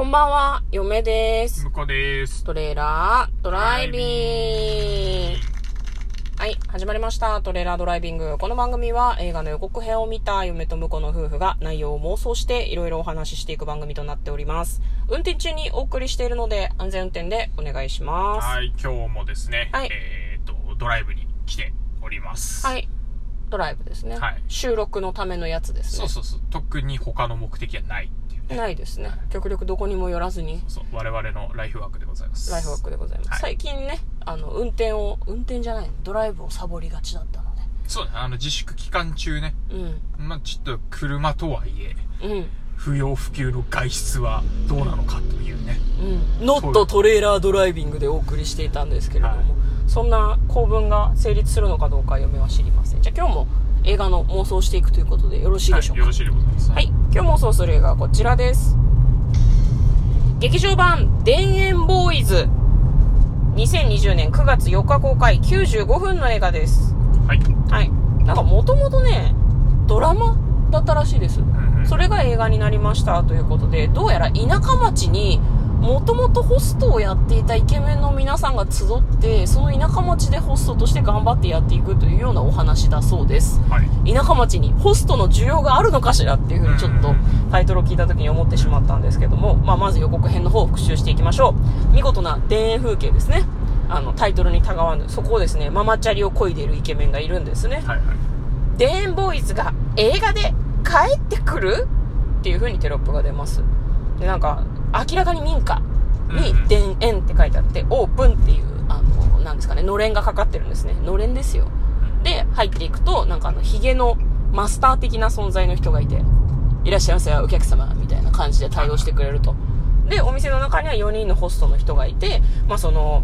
こんばんは、嫁です。向こうです。トレーラードライビング。はい、始まりました。トレーラードライビング。この番組は映画の予告編を見た嫁と婿の夫婦が内容を妄想していろいろお話ししていく番組となっております。運転中にお送りしているので安全運転でお願いします。はい、今日もですね、はいえっ、と、ドライブに来ております。はい。ドライブですね。はい収録のためのやつですね。そうそうそう。特に他の目的はないっていうね。ないですね。極力どこにも寄らずに、そう、我々のライフワークでございます。ライフワークでございます。はい最近ね、あの、運転を、運転じゃない、ドライブをサボりがちだったので。そうね、あの、自粛期間中ね、うん。まあちょっと車とはいえ、うん。不要不急の外出はどうなのかというね。うん。ノットトレーラードライビングでお送りしていたんですけれども、はいそんな構文が成立するのかどうか嫁は知りません。じゃあ今日も映画の妄想をしていくということでよろしいでしょうか？はい、よろしいでございます。はい、今日妄想する映画はこちらです。劇場版、田園ボーイズ。2020年9月4日公開、95分の映画です。はい。はい。なんかもともとね、ドラマだったらしいです。うんうんそれが映画になりましたということで、どうやら田舎町にもともとホストをやっていたイケメンの皆さんが集って、その田舎町でホストとして頑張ってやっていくというようなお話だそうです。はい。田舎町にホストの需要があるのかしらっていうふうにちょっとタイトルを聞いた時に思ってしまったんですけども、まあ、まず予告編の方を復習していきましょう。見事な田園風景ですね。あの、タイトルにたがわぬ、そこをですね、ママチャリを漕いでいるイケメンがいるんですね。はいはい。田園ボーイズが映画で帰ってくるっていう風にテロップが出ます。で、なんか、明らかに民家に田園って書いてあって、オープンっていう、あの、なんですかね、のれんがかかってるんですね。のれんですよ。で、入っていくと、なんかあの、ヒゲのマスター的な存在の人がいて、いらっしゃいませお客様、みたいな感じで対応してくれると。で、お店の中には4人のホストの人がいて、まあその、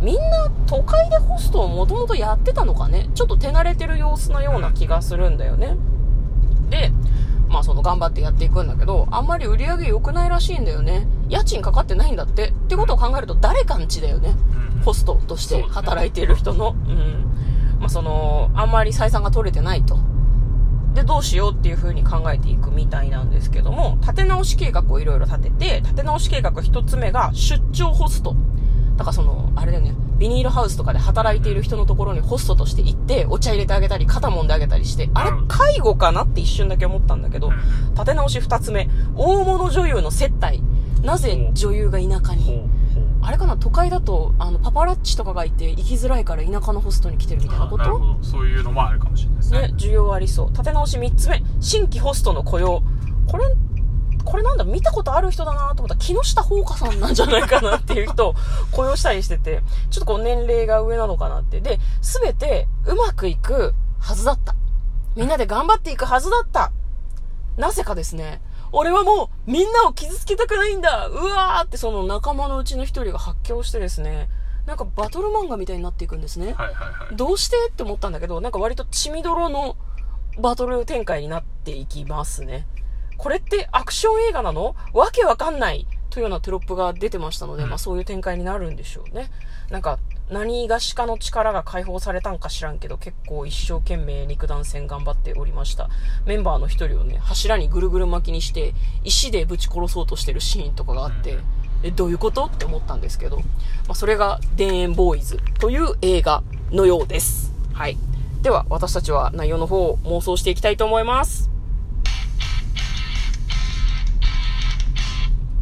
みんな都会でホストをもともとやってたのかねちょっと手慣れてる様子のような気がするんだよね。で、まあその頑張ってやっていくんだけど、あんまり売り上げ良くないらしいんだよね。家賃かかってないんだって。ってことを考えると誰かんちだよね。うんホストとして働いている人の。うん。まあその、あんまり採算が取れてないと。で、どうしようっていう風に考えていくみたいなんですけども、立て直し計画をいろいろ立てて、立て直し計画一つ目が出張ホスト。だからその、あれだよね、ビニールハウスとかで働いている人のところにホストとして行って、お茶入れてあげたり、肩揉んであげたりして、あれ介護かなって一瞬だけ思ったんだけどうん、立て直し二つ目、大物女優の接待。なぜ女優が田舎に？あれかな都会だと、あの、パパラッチとかがいて行きづらいから田舎のホストに来てるみたいなこと？あなるほど。そういうのもあるかもしれないですね。ね、需要ありそう。立て直し3つ目、新規ホストの雇用。これ、これなんだ、見たことある人だなと思ったら、木下ほうかさんなんじゃないかなっていう人を 雇用したりしてて、ちょっとこう年齢が上なのかなって。で、すべてうまくいくはずだった。みんなで頑張っていくはずだった。なぜかですね、俺はもうみんなを傷つけたくないんだうわーってその仲間のうちの一人が発狂してですね、なんかバトル漫画みたいになっていくんですね。はいはいはい。どうしてって思ったんだけど、なんか割と血みどろのバトル展開になっていきますね。これってアクション映画なの？わけわかんないというようなテロップが出てましたので、うんまあそういう展開になるんでしょうね。なんか、何がしかの力が解放されたんか知らんけど、結構一生懸命肉弾戦頑張っておりました。メンバーの一人をね、柱にぐるぐる巻きにして、石でぶち殺そうとしてるシーンとかがあって、うんえ、どういうこと？って思ったんですけど、まあ、それが、田園ボーイズという映画のようです。はい。では、私たちは内容の方を妄想していきたいと思います。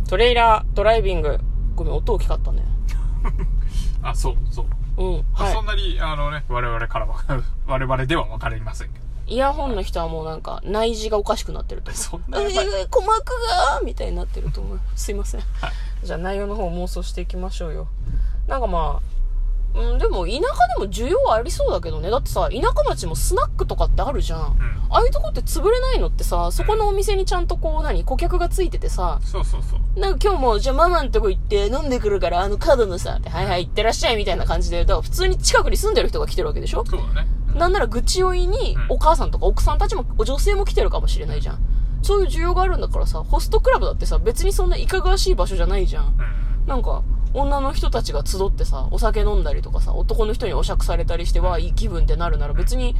トレーラードライビング。ごめん、音大きかったね。あ、そうそう。うん。まあそんはなに、あのね、我々からは、我々では分かりませんけど。い。イヤホンの人はもうなんか、内耳がおかしくなってると思う。そんなえやばいー、鼓膜がみたいになってると思う。すいません。じゃあ内容の方妄想していきましょうよ。なんかまあ、うん、でも田舎でも需要ありそうだけどね。だってさ、田舎町もスナックとかってあるじゃん。うん。ああいうとこって潰れないのってさ、そこのお店にちゃんとこう何、顧客がついててさ、そうそうそう。なんか今日も、じゃあママんとこ行って飲んでくるから、あの角のさ、ってはいはい行ってらっしゃいみたいな感じで、だから普通に近くに住んでる人が来てるわけでしょ？そうだね。なんなら愚痴を言いにうん、お母さんとか奥さんたちも、女性も来てるかもしれないじゃん。そういう需要があるんだからさ、ホストクラブだってさ、別にそんないかがわしい場所じゃないじゃん。なんか、女の人たちが集ってさ、お酒飲んだりとかさ、男の人にお酌されたりして、わあ、いい気分ってなるなら別に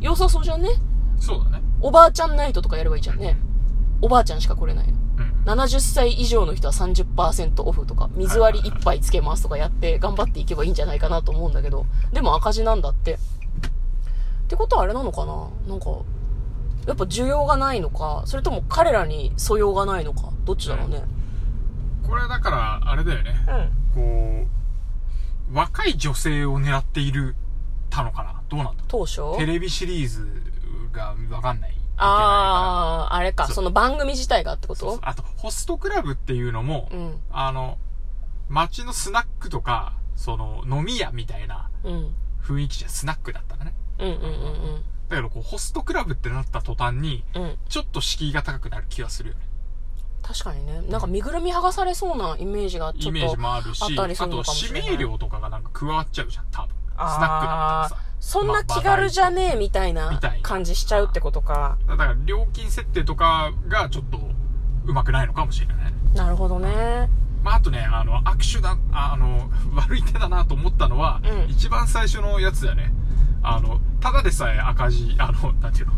良さそうじゃんね?そうだね。おばあちゃんナイトとかやればいいじゃんね。おばあちゃんしか来れないの。うん。70歳以上の人は30%オフとか、水割り1杯つけますとかやって頑張っていけばいいんじゃないかなと思うんだけど、でも赤字なんだって。ってことはあれなのかな?なんか、やっぱ需要がないのか、それとも彼らに素養がないのか、どっちだろうね。これだから、あれだよね。うん。こう、若い女性を狙っているたのかな？どうなんだ当初？テレビシリーズがわかんない。あー、あれか、そうその番組自体がってこと？あと、ホストクラブっていうのも、うん。あの、街のスナックとか、その、飲み屋みたいなうん。雰囲気じゃスナックだったんだね。うんうんうんだけど、こう、ホストクラブってなった途端に、うん。うん。ちょっと敷居が高くなる気がするよね。確かにね。なんか身ぐるみ剥がされそうなイメージがちょっと。イメージもあるし、あったりすあと指名料とかがなんか加わっちゃうじゃん、多分。スナックだったらさ。そんな気軽じゃねえみたいな感じしちゃうってことか。だから、料金設定とかがちょっと、うまくないのかもしれない。なるほどね。まあ、あとね、あの、握手だ、ああの、悪い手だなと思ったのは、うん一番最初のやつだよね。あの、ただでさえ赤字、あの、なんていうの、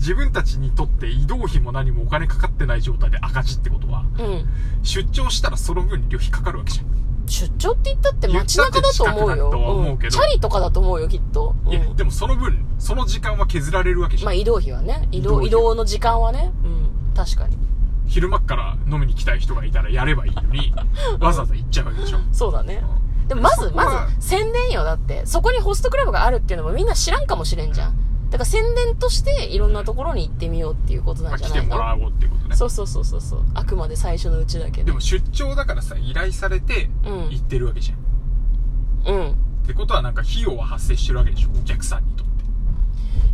自分たちにとって移動費も何もお金かかってない状態で赤字ってことは、うん。出張したらその分に旅費かかるわけじゃん。出張って言ったって街中だと思うよ。うけどんチャリとかだと思うよ、きっと。ういや、ん。でもその分、その時間は削られるわけじゃん。まあ移動費はね。移動、移動の時間はね。うん。確かに。昼間っから飲みに来たい人がいたらやればいいのに、わざわざ行っちゃうわけでしょ。そうだね。でもまず、まず、宣伝よ、だって。そこにホストクラブがあるっていうのもみんな知らんかもしれんじゃん。だから宣伝としていろんなところに行ってみようっていうことなまあ、んじゃないの、来てもらおうっていうことね。そうそうそうそうそう。あくまで最初のうちだけど。でも出張だからさ、依頼されてうん行ってるわけじゃん。うん。ってことはなんか費用は発生してるわけでしょお客さんにとって。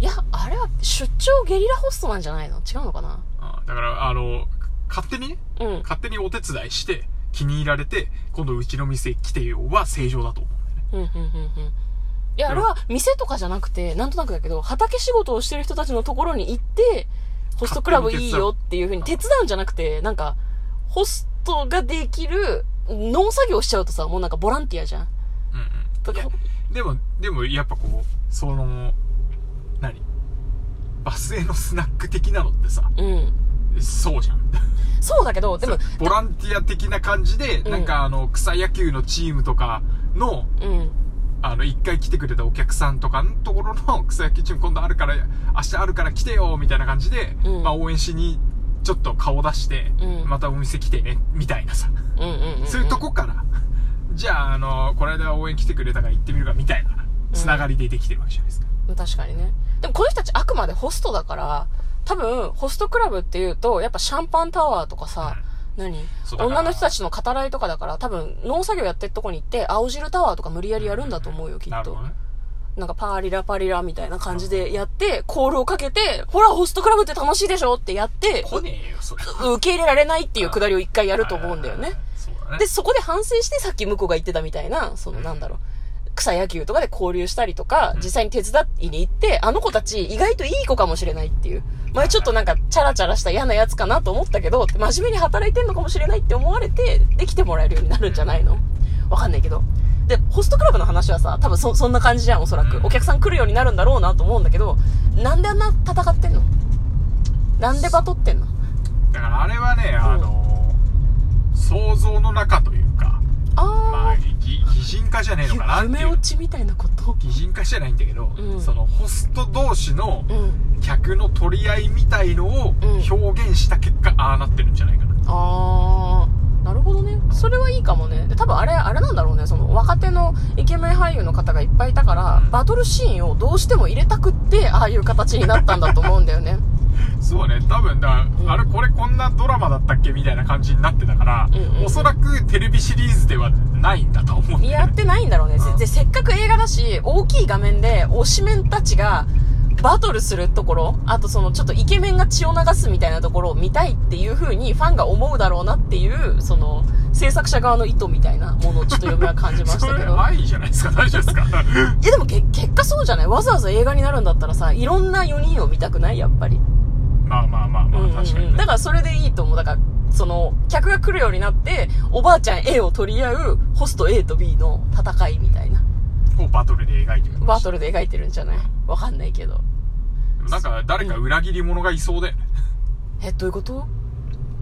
いや、あれは出張ゲリラホストなんじゃないの？違うのかな？あだから、あの、勝手にね、うん。勝手にお手伝いして気に入られて、今度うちの店来てよは正常だと思うんだよね。うん、うん、うん、うん。いや、あれは店とかじゃなくて、なんとなくだけど、畑仕事をしてる人たちのところに行って、ホストクラブいいよっていうふうに手伝うんじゃなくて、なんか、ホストができる農作業しちゃうとさ、もうなんかボランティアじゃん。うんうん。いやだからでも、でもやっぱこう、その、何？バスへのスナック的なのってさ、うん。そうじゃん。そうだけど、でも、ボランティア的な感じで、うんなんかあの、草野球のチームとかの、うん。あの、一回来てくれたお客さんとかのところの草野球チーム今度あるから、明日あるから来てよみたいな感じで、うんまあ応援しにちょっと顔出して、うんまたお店来てね、みたいなさ、うんうんうん、うん。そういうとこから、じゃあ、あの、この間応援来てくれたから行ってみるかみたいな、つながりでできてるわけじゃないですか。確かにね。でもこの人たちあくまでホストだから、多分、ホストクラブっていうと、やっぱシャンパンタワーとかさ、何？女の人たちの語らいとかだから、多分、農作業やってるとこに行って、青汁タワーとか無理やりやるんだと思うよ、きっと。なんかパーリラパリラみたいな感じでやって、コールをかけて、ほら、ホストクラブって楽しいでしょってやって、来ねえよ、それ。受け入れられないっていうくだりを一回やると思うんだよね。で、そこで反省して、さっき向こうが言ってたみたいな、そのなんだろう、草野球とかで交流したりとか、実際に手伝いに行って、あの子たち意外といい子かもしれないっていう。前ちょっとなんか、チャラチャラした嫌なやつかなと思ったけど、真面目に働いてんのかもしれないって思われて、できてもらえるようになるんじゃないの？わかんないけど。で、ホストクラブの話はさ、多分そ、そんな感じじゃん、おそらく。うん。お客さん来るようになるんだろうなと思うんだけど、なんであんな戦ってんの？なんでバトってんの？だからあれはね、あの、想像の中というまあ、ー、擬擬人化じゃねえのかなっていう夢落。ちみたいなこと？擬人化じゃないんだけど、うんそのホスト同士のうん。客の取り合いみたいのをうん表現した結果、ああなってるんじゃないかな。あー、なるほどね。それはいいかもね。で多分あれ、あれなんだろうね。その若手のイケメン俳優の方がいっぱいいたから、バトルシーンをどうしても入れたくって、ああいう形になったんだと思うんだよね。そうね、多分だ、うんあれこれこんなドラマだったっけみたいな感じになってたから、うんうんうんおそらくテレビシリーズではないんだと思うね。やってないんだろうね。うんで、せっかく映画だし、大きい画面で推しメンたちが、バトルするところ、あとそのちょっとイケメンが血を流すみたいなところを見たいっていう風にファンが思うだろうなっていう、その、制作者側の意図みたいなものをちょっと読みは感じましそれたけど。愛じゃないですか、大丈夫ですか？え、でもけ結果そうじゃない？わざわざ映画になるんだったらさ、いろんな4人を見たくない？やっぱり。まあまあまあまあ、うんうんうん確かに、ね。だからそれでいいと思う。だから、その、客が来るようになって、おばあちゃん A を取り合う、ホスト A と B の戦いみたいな。をバトルで描いてる。バトルで描いてるんじゃない？わかんないけど。なんか誰か裏切り者がいそうだよね。え、どういうこと？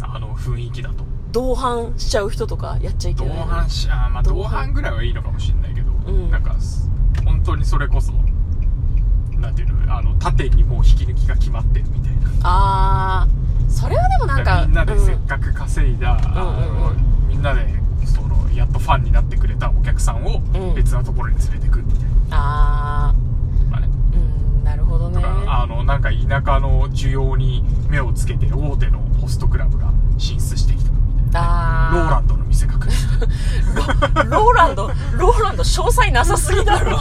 あの雰囲気だと同伴しちゃう人とかやっちゃいけ同ない伴しあーまあ同伴ぐらいはいいの？かもしれないけど、んなんかす本当にそれこそなんていうのあの縦にもう引き抜きが決まってるみたいな。あーそれはでもなんかみんなでうん。せっかく稼いだ、あのみんなでそのやっとファンになってくれたお客さんをうん。別なところに連れてくみたいあな、ね、ーうんなるほどね。あのなんか田舎の需要に目をつけて大手のホストクラブが進出してきたみたいなあー。ローランドローランド、ローランド詳細なさすぎだろ。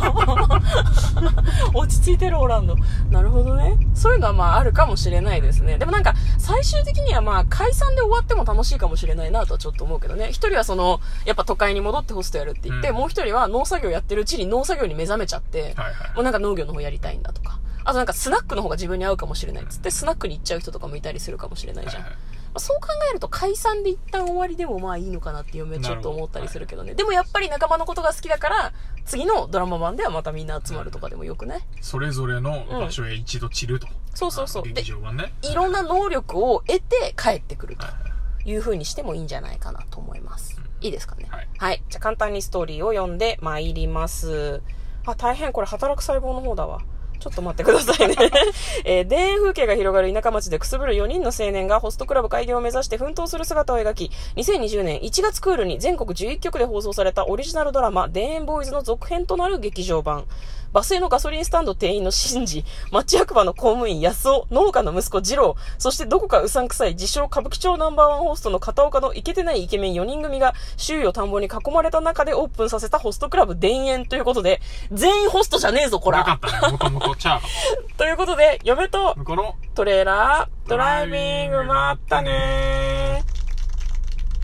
落ち着いてローランド。なるほどね。そういうのはまああるかもしれないですね。でもなんか最終的にはまあ解散で終わっても楽しいかもしれないなとはちょっと思うけどね。一人はその、やっぱ都会に戻ってホストやるって言って、うんもう一人は農作業やってるうちに農作業に目覚めちゃって、はいはいもうなんか農業の方やりたいんだとか。あとなんかスナックの方が自分に合うかもしれないっつって、スナックに行っちゃう人とかもいたりするかもしれないじゃん。はいはいまあそう考えると解散で一旦終わりでもまあいいのかなっていうのはちょっと思ったりするけどね。でもやっぱり仲間のことが好きだから、次のドラマ版ではまたみんな集まるとかでもよくないそれぞれの場所へ一度散ると、そうそうそうあの劇場版ねいろんな能力を得て帰ってくるとはいはいいう風にしてもいいんじゃないかなと思います。いいですかね？はいはい。じゃあ簡単にストーリーを読んで参ります。あ、大変これ働く細胞の方だわ。ちょっと待ってくださいね。えー田園風景が広がる田舎町でくすぶる4人の青年がホストクラブ開業を目指して奮闘する姿を描き、2020年1月クールに全国11局で放送されたオリジナルドラマ、田園ボーイズの続編となる劇場版。バスへのガソリンスタンド店員のシンジ、町役場の公務員安尾、農家の息子二郎、そしてどこかうさんくさい自称歌舞伎町ナンバーワンホストの片岡のイケてないイケメン4人組が周囲を田んぼに囲まれた中でオープンさせたホストクラブ田園ということで、全員ホストじゃねえぞ、こなから。ったねもともとチャーハということで、嫁とこうのトレーラー、ドライビング、まったねー。